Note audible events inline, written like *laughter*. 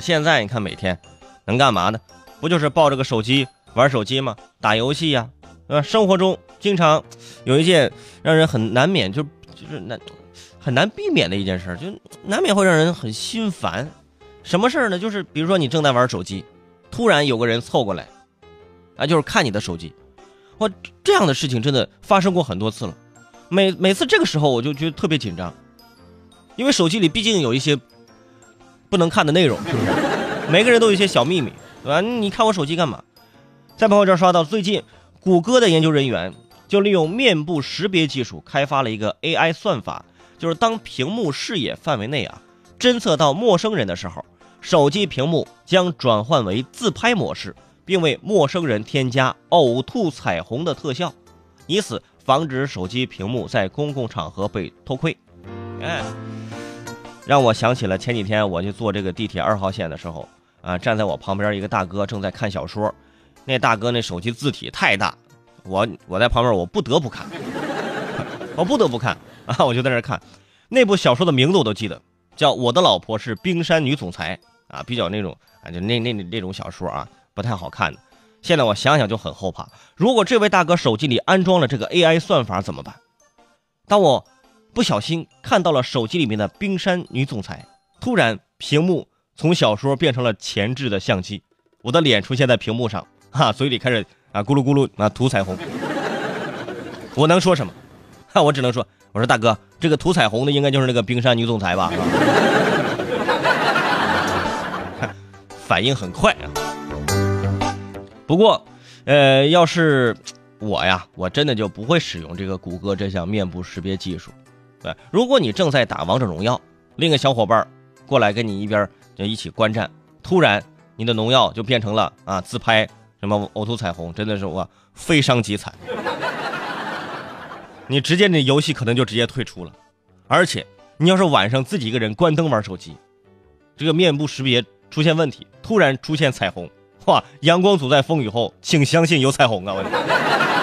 现在你看每天能干嘛呢？不就是抱着个手机玩手机吗？打游戏呀，对吧？生活中经常有一件让人很难免就就是难很难避免的一件事，就难免会让人很心烦。什么事儿呢？就是比如说你正在玩手机，突然有个人凑过来，啊，就是看你的手机。哇，这样的事情真的发生过很多次了。每每次这个时候，我就觉得特别紧张，因为手机里毕竟有一些不能看的内容，是不是？每个人都有一些小秘密，对吧？你看我手机干嘛？在朋友圈刷到，最近谷歌的研究人员就利用面部识别技术开发了一个 AI 算法，就是当屏幕视野范围内啊，侦测到陌生人的时候，手机屏幕将转换为自拍模式，并为陌生人添加呕吐彩虹的特效，以此防止手机屏幕在公共场合被偷窥。哎，让我想起了前几天我去坐这个地铁二号线的时候。啊，站在我旁边一个大哥正在看小说，那大哥那手机字体太大，我我在旁边 *laughs* 我不得不看，我不得不看啊，我就在那看，那部小说的名字我都记得，叫《我的老婆是冰山女总裁》啊，比较那种啊，就那那那种小说啊，不太好看的。现在我想想就很后怕，如果这位大哥手机里安装了这个 AI 算法怎么办？当我不小心看到了手机里面的冰山女总裁，突然屏幕。从小说变成了前置的相机，我的脸出现在屏幕上，哈，嘴里开始啊咕噜咕噜啊涂彩虹。我能说什么？哈，我只能说，我说大哥，这个涂彩虹的应该就是那个冰山女总裁吧？*laughs* 反应很快啊。不过，呃，要是我呀，我真的就不会使用这个谷歌这项面部识别技术。对，如果你正在打王者荣耀，另一个小伙伴过来跟你一边。就一起观战，突然你的农药就变成了啊自拍什么呕吐彩虹，真的是我非伤即惨。*laughs* 你直接那游戏可能就直接退出了，而且你要是晚上自己一个人关灯玩手机，这个面部识别出现问题，突然出现彩虹，哇！阳光总在风雨后，请相信有彩虹啊！我。